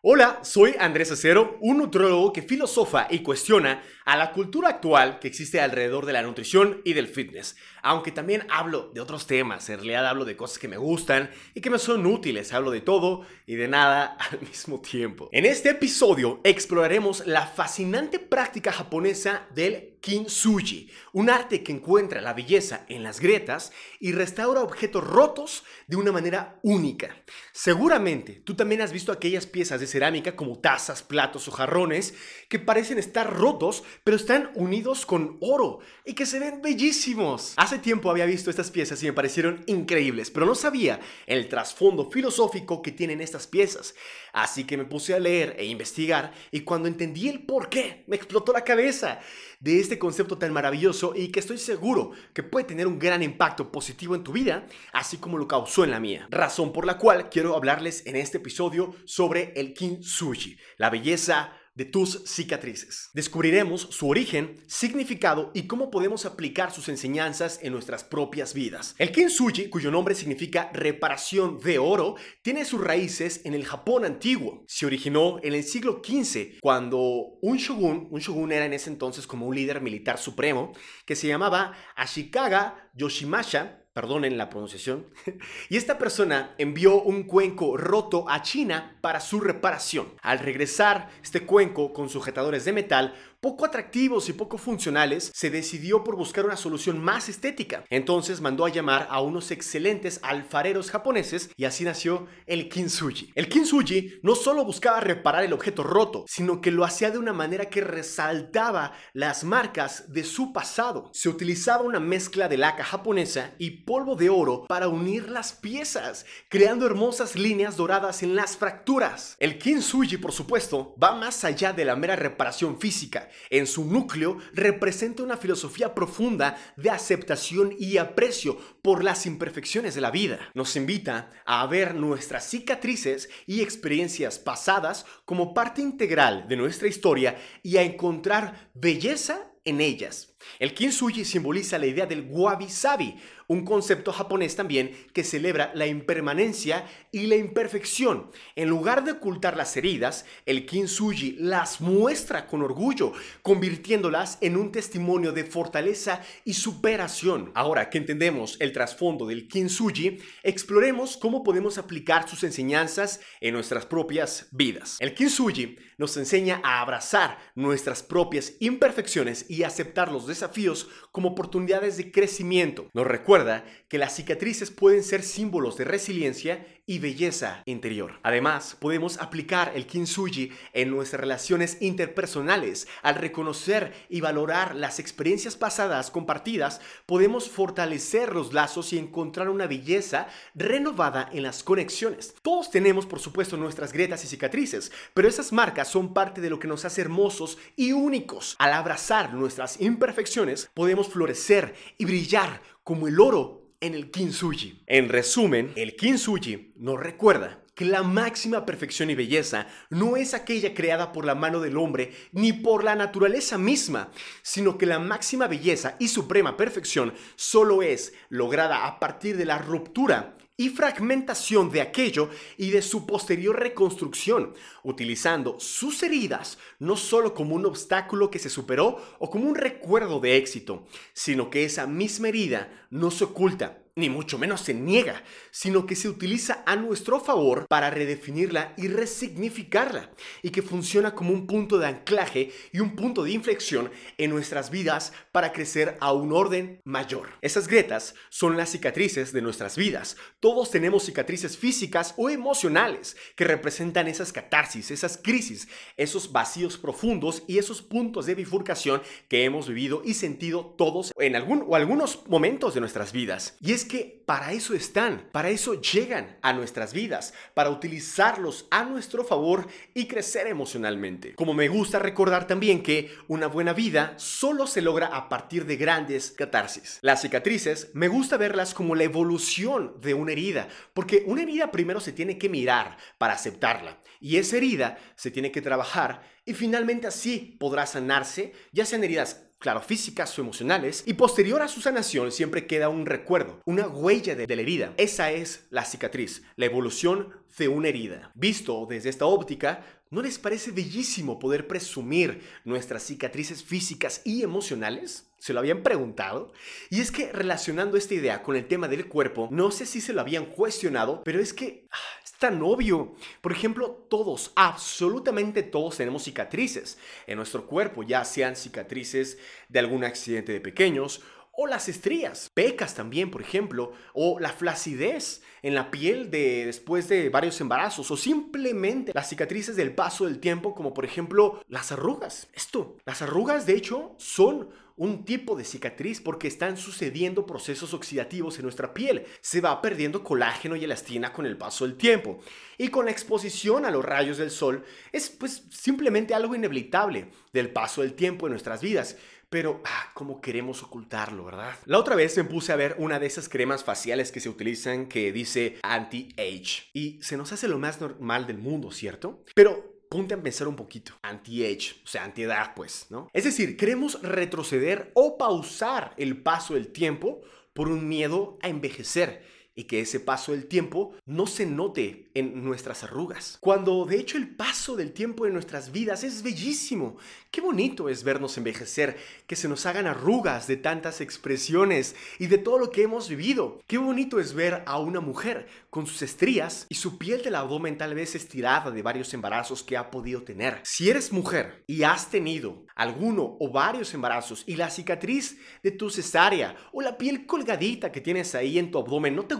Hola, soy Andrés Acero, un nutrólogo que filosofa y cuestiona a la cultura actual que existe alrededor de la nutrición y del fitness. Aunque también hablo de otros temas, en realidad hablo de cosas que me gustan y que me son útiles, hablo de todo y de nada al mismo tiempo. En este episodio exploraremos la fascinante práctica japonesa del kintsugi, un arte que encuentra la belleza en las grietas y restaura objetos rotos de una manera única. Seguramente tú también has visto aquellas piezas de cerámica como tazas, platos o jarrones que parecen estar rotos, pero están unidos con oro y que se ven bellísimos. Hace tiempo había visto estas piezas y me parecieron increíbles, pero no sabía el trasfondo filosófico que tienen estas piezas. Así que me puse a leer e investigar y cuando entendí el por qué, me explotó la cabeza de este concepto tan maravilloso y que estoy seguro que puede tener un gran impacto positivo en tu vida, así como lo causó en la mía. Razón por la cual quiero hablarles en este episodio sobre el kintsugi, la belleza de tus cicatrices. Descubriremos su origen, significado y cómo podemos aplicar sus enseñanzas en nuestras propias vidas. El kintsugi, cuyo nombre significa reparación de oro, tiene sus raíces en el Japón antiguo. Se originó en el siglo XV, cuando un shogun, un shogun era en ese entonces como un líder militar supremo, que se llamaba Ashikaga Yoshimasha, perdonen la pronunciación, y esta persona envió un cuenco roto a China para su reparación. Al regresar este cuenco con sujetadores de metal, poco atractivos y poco funcionales, se decidió por buscar una solución más estética. Entonces mandó a llamar a unos excelentes alfareros japoneses y así nació el kintsugi. El kintsugi no solo buscaba reparar el objeto roto, sino que lo hacía de una manera que resaltaba las marcas de su pasado. Se utilizaba una mezcla de laca japonesa y polvo de oro para unir las piezas, creando hermosas líneas doradas en las fracturas. El kintsugi, por supuesto, va más allá de la mera reparación física en su núcleo representa una filosofía profunda de aceptación y aprecio por las imperfecciones de la vida. Nos invita a ver nuestras cicatrices y experiencias pasadas como parte integral de nuestra historia y a encontrar belleza en ellas. El kintsugi simboliza la idea del wabi-sabi, un concepto japonés también que celebra la impermanencia y la imperfección. En lugar de ocultar las heridas, el kintsugi las muestra con orgullo, convirtiéndolas en un testimonio de fortaleza y superación. Ahora que entendemos el trasfondo del kintsugi, exploremos cómo podemos aplicar sus enseñanzas en nuestras propias vidas. El kintsugi nos enseña a abrazar nuestras propias imperfecciones y aceptar los desafíos como oportunidades de crecimiento. Nos recuerda que las cicatrices pueden ser símbolos de resiliencia y belleza interior. Además, podemos aplicar el kintsugi en nuestras relaciones interpersonales. Al reconocer y valorar las experiencias pasadas compartidas, podemos fortalecer los lazos y encontrar una belleza renovada en las conexiones. Todos tenemos, por supuesto, nuestras grietas y cicatrices, pero esas marcas son parte de lo que nos hace hermosos y únicos. Al abrazar nuestras imperfecciones, podemos florecer y brillar como el oro en el kintsugi. En resumen, el kintsugi nos recuerda que la máxima perfección y belleza no es aquella creada por la mano del hombre ni por la naturaleza misma, sino que la máxima belleza y suprema perfección solo es lograda a partir de la ruptura y fragmentación de aquello y de su posterior reconstrucción, utilizando sus heridas no solo como un obstáculo que se superó o como un recuerdo de éxito, sino que esa misma herida no se oculta ni mucho menos se niega, sino que se utiliza a nuestro favor para redefinirla y resignificarla, y que funciona como un punto de anclaje y un punto de inflexión en nuestras vidas para crecer a un orden mayor. Esas grietas son las cicatrices de nuestras vidas. Todos tenemos cicatrices físicas o emocionales que representan esas catarsis, esas crisis, esos vacíos profundos y esos puntos de bifurcación que hemos vivido y sentido todos en algún o algunos momentos de nuestras vidas. Y es que para eso están, para eso llegan a nuestras vidas, para utilizarlos a nuestro favor y crecer emocionalmente. Como me gusta recordar también que una buena vida solo se logra a partir de grandes catarsis. Las cicatrices me gusta verlas como la evolución de una herida, porque una herida primero se tiene que mirar para aceptarla y esa herida se tiene que trabajar y finalmente así podrá sanarse, ya sean heridas claro, físicas o emocionales, y posterior a su sanación siempre queda un recuerdo, una huella de, la herida. Esa es la cicatriz, la evolución de una herida. Visto desde esta óptica, ¿no les parece bellísimo poder presumir nuestras cicatrices físicas y emocionales? ¿Se lo habían preguntado? Y es que relacionando esta idea con el tema del cuerpo, no sé si se lo habían cuestionado, pero es que ah, tan obvio. Por ejemplo, todos, absolutamente todos tenemos cicatrices en nuestro cuerpo, ya sean cicatrices de algún accidente de pequeños o las estrías, pecas también, por ejemplo, o la flacidez en la piel de después de varios embarazos, o simplemente las cicatrices del paso del tiempo, como por ejemplo las arrugas. Esto, las arrugas de hecho son un tipo de cicatriz porque están sucediendo procesos oxidativos en nuestra piel. Se va perdiendo colágeno y elastina con el paso del tiempo. Y con la exposición a los rayos del sol es pues simplemente algo inevitable del paso del tiempo en nuestras vidas. Pero, ah, ¿cómo queremos ocultarlo, verdad? La otra vez me puse a ver una de esas cremas faciales que se utilizan que dice anti-age. Y se nos hace lo más normal del mundo, ¿cierto? Pero ponte a pensar un poquito. Anti-age, o sea, anti-edad, pues, ¿no? Es decir, queremos retroceder o pausar el paso del tiempo por un miedo a envejecer y que ese paso del tiempo no se note en nuestras arrugas. Cuando de hecho el paso del tiempo en nuestras vidas es bellísimo. Qué bonito es vernos envejecer, que se nos hagan arrugas de tantas expresiones y de todo lo que hemos vivido. Qué bonito es ver a una mujer con sus estrías y su piel del abdomen tal vez estirada de varios embarazos que ha podido tener. Si eres mujer y has tenido alguno o varios embarazos y la cicatriz de tu cesárea o la piel colgadita que tienes ahí en tu abdomen no te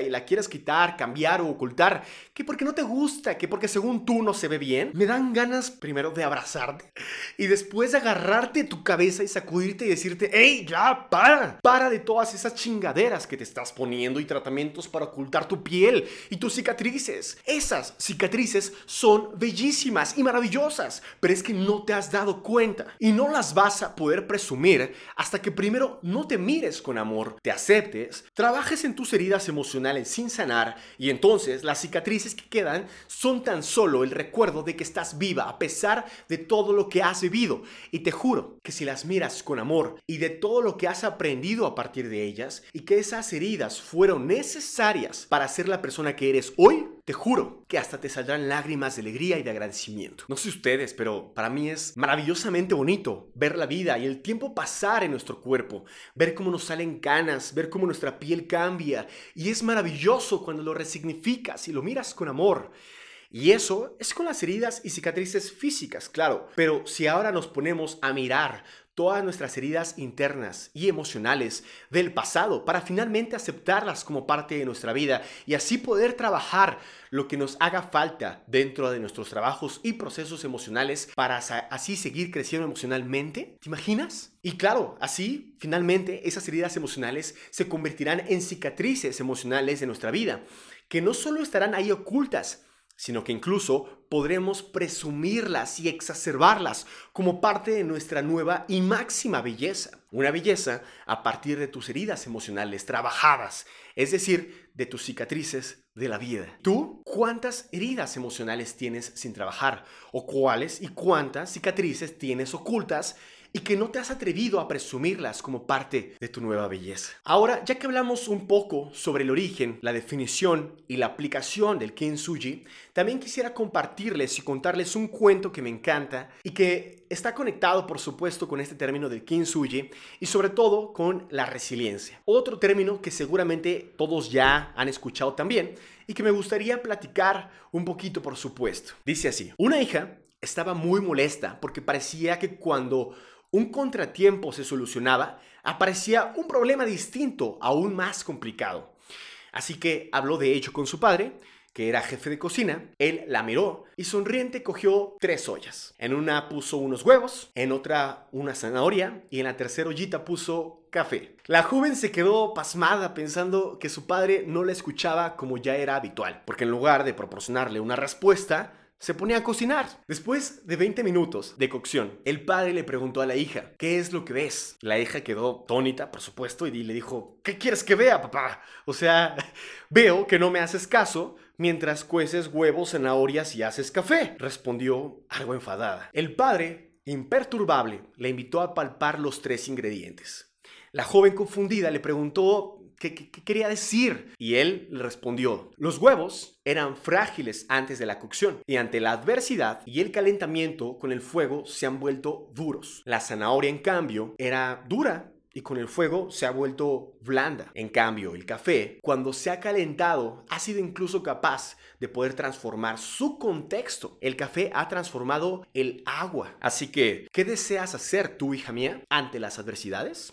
y la quieres quitar, cambiar o ocultar, que porque no te gusta, que porque según tú no se ve bien, me dan ganas primero de abrazarte y después de agarrarte tu cabeza y sacudirte y decirte, hey, ya, para, para de todas esas chingaderas que te estás poniendo y tratamientos para ocultar tu piel y tus cicatrices. Esas cicatrices son bellísimas y maravillosas, pero es que no te has dado cuenta y no las vas a poder presumir hasta que primero no te mires con amor, te aceptes, trabajes en tus heridas emocionales sin sanar y entonces las cicatrices que quedan son tan solo el recuerdo de que estás viva a pesar de todo lo que has vivido. Y te juro que si las miras con amor y de todo lo que has aprendido a partir de ellas y que esas heridas fueron necesarias para ser la persona que eres hoy, te juro que hasta te saldrán lágrimas de alegría y de agradecimiento. No sé ustedes, pero para mí es maravillosamente bonito ver la vida y el tiempo pasar en nuestro cuerpo, ver cómo nos salen canas, ver cómo nuestra piel cambia. Y es maravilloso cuando lo resignificas y lo miras con amor. Y eso es con las heridas y cicatrices físicas, claro. Pero si ahora nos ponemos a mirar todas nuestras heridas internas y emocionales del pasado para finalmente aceptarlas como parte de nuestra vida y así poder trabajar lo que nos haga falta dentro de nuestros trabajos y procesos emocionales para así seguir creciendo emocionalmente. ¿Te imaginas? Y claro, así finalmente esas heridas emocionales se convertirán en cicatrices emocionales de nuestra vida, que no solo estarán ahí ocultas, sino que incluso podremos presumirlas y exacerbarlas como parte de nuestra nueva y máxima belleza. Una belleza a partir de tus heridas emocionales trabajadas, es decir, de tus cicatrices de la vida. ¿Tú cuántas heridas emocionales tienes sin trabajar? ¿O cuáles y cuántas cicatrices tienes ocultas y que no te has atrevido a presumirlas como parte de tu nueva belleza. Ahora, ya que hablamos un poco sobre el origen, la definición y la aplicación del kintsugi, también quisiera compartirles y contarles un cuento que me encanta y que está conectado, por supuesto, con este término del kintsugi y sobre todo con la resiliencia. Otro término que seguramente todos ya han escuchado también y que me gustaría platicar un poquito, por supuesto. Dice así, una hija estaba muy molesta porque parecía que cuando un contratiempo se solucionaba, aparecía un problema distinto, aún más complicado. Así que habló de hecho con su padre, que era jefe de cocina, él la miró y sonriente cogió tres ollas. En una puso unos huevos, en otra una zanahoria y en la tercera ollita puso café. La joven se quedó pasmada pensando que su padre no la escuchaba como ya era habitual, porque en lugar de proporcionarle una respuesta, se ponía a cocinar. Después de 20 minutos de cocción, el padre le preguntó a la hija, ¿qué es lo que ves? La hija quedó tónita, por supuesto, y le dijo, ¿qué quieres que vea, papá? O sea, veo que no me haces caso mientras cueces huevos, zanahorias y haces café, respondió algo enfadada. El padre imperturbable, le invitó a palpar los tres ingredientes. La joven confundida le preguntó qué, quería decir y él le respondió, los huevos eran frágiles antes de la cocción y ante la adversidad y el calentamiento con el fuego se han vuelto duros. La zanahoria, en cambio, era dura y con el fuego se ha vuelto blanda. En cambio, el café, cuando se ha calentado, ha sido incluso capaz de poder transformar su contexto. El café ha transformado el agua. Así que, ¿qué deseas hacer tú, hija mía, ante las adversidades?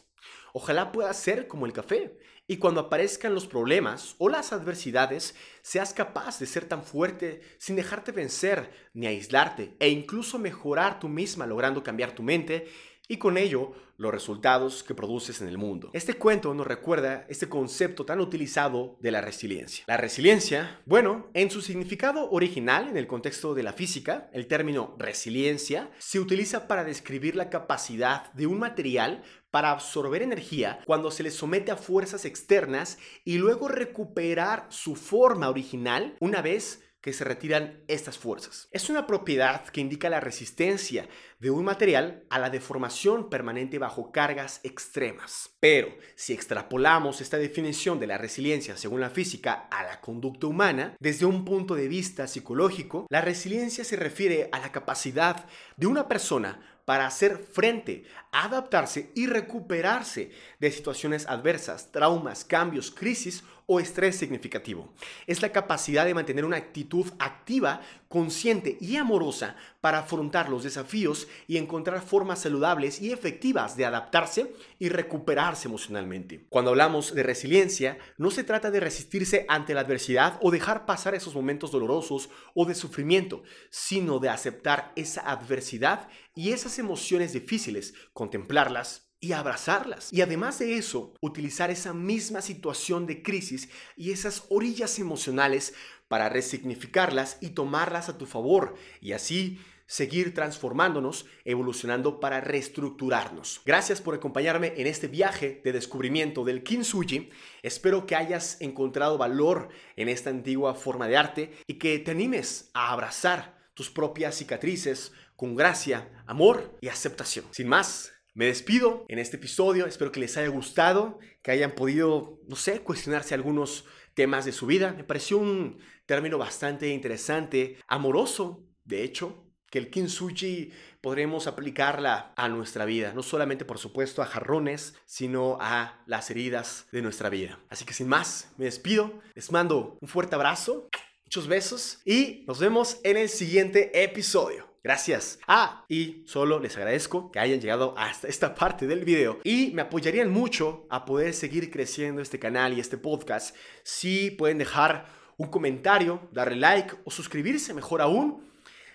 Ojalá puedas ser como el café y cuando aparezcan los problemas o las adversidades, seas capaz de ser tan fuerte sin dejarte vencer ni aislarte e incluso mejorar tú misma logrando cambiar tu mente y con ello los resultados que produces en el mundo. Este cuento nos recuerda este concepto tan utilizado de la resiliencia. La resiliencia, bueno, en su significado original en el contexto de la física, el término resiliencia se utiliza para describir la capacidad de un material para absorber energía cuando se le somete a fuerzas externas y luego recuperar su forma original una vez que se retiran estas fuerzas. Es una propiedad que indica la resistencia de un material a la deformación permanente bajo cargas extremas. Pero si extrapolamos esta definición de la resiliencia según la física a la conducta humana, desde un punto de vista psicológico, la resiliencia se refiere a la capacidad de una persona para hacer frente, adaptarse y recuperarse de situaciones adversas, traumas, cambios, crisis o estrés significativo. Es la capacidad de mantener una actitud activa, consciente y amorosa para afrontar los desafíos y encontrar formas saludables y efectivas de adaptarse y recuperarse emocionalmente. Cuando hablamos de resiliencia, no se trata de resistirse ante la adversidad o dejar pasar esos momentos dolorosos o de sufrimiento, sino de aceptar esa adversidad y esas emociones difíciles, contemplarlas, y abrazarlas. Y además de eso, utilizar esa misma situación de crisis y esas orillas emocionales para resignificarlas y tomarlas a tu favor y así seguir transformándonos, evolucionando para reestructurarnos. Gracias por acompañarme en este viaje de descubrimiento del kintsugi. Espero que hayas encontrado valor en esta antigua forma de arte y que te animes a abrazar tus propias cicatrices con gracia, amor y aceptación. Sin más, me despido en este episodio, espero que les haya gustado, que hayan podido, no sé, cuestionarse algunos temas de su vida. Me pareció un término bastante interesante, amoroso, de hecho, que el kintsugi podremos aplicarla a nuestra vida, no solamente por supuesto a jarrones, sino a las heridas de nuestra vida. Así que sin más, me despido, les mando un fuerte abrazo, muchos besos y nos vemos en el siguiente episodio. Gracias. Ah, y solo les agradezco que hayan llegado hasta esta parte del video y me apoyarían mucho a poder seguir creciendo este canal y este podcast si pueden dejar un comentario, darle like o suscribirse mejor aún.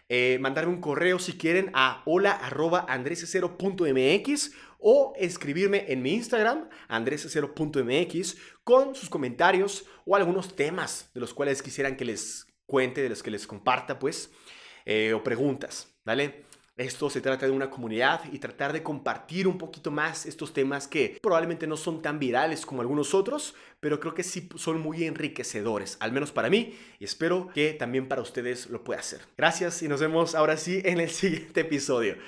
Eh, mandarme un correo si quieren a hola.andresecero.mx o escribirme en mi Instagram, andresecero.mx, con sus comentarios o algunos temas de los cuales quisieran que les cuente, de los que les comparta, pues. Eh, o preguntas, ¿vale? Esto se trata de una comunidad y tratar de compartir un poquito más estos temas que probablemente no son tan virales como algunos otros, pero creo que sí son muy enriquecedores, al menos para mí, y espero que también para ustedes lo pueda hacer. Gracias y nos vemos ahora sí en el siguiente episodio.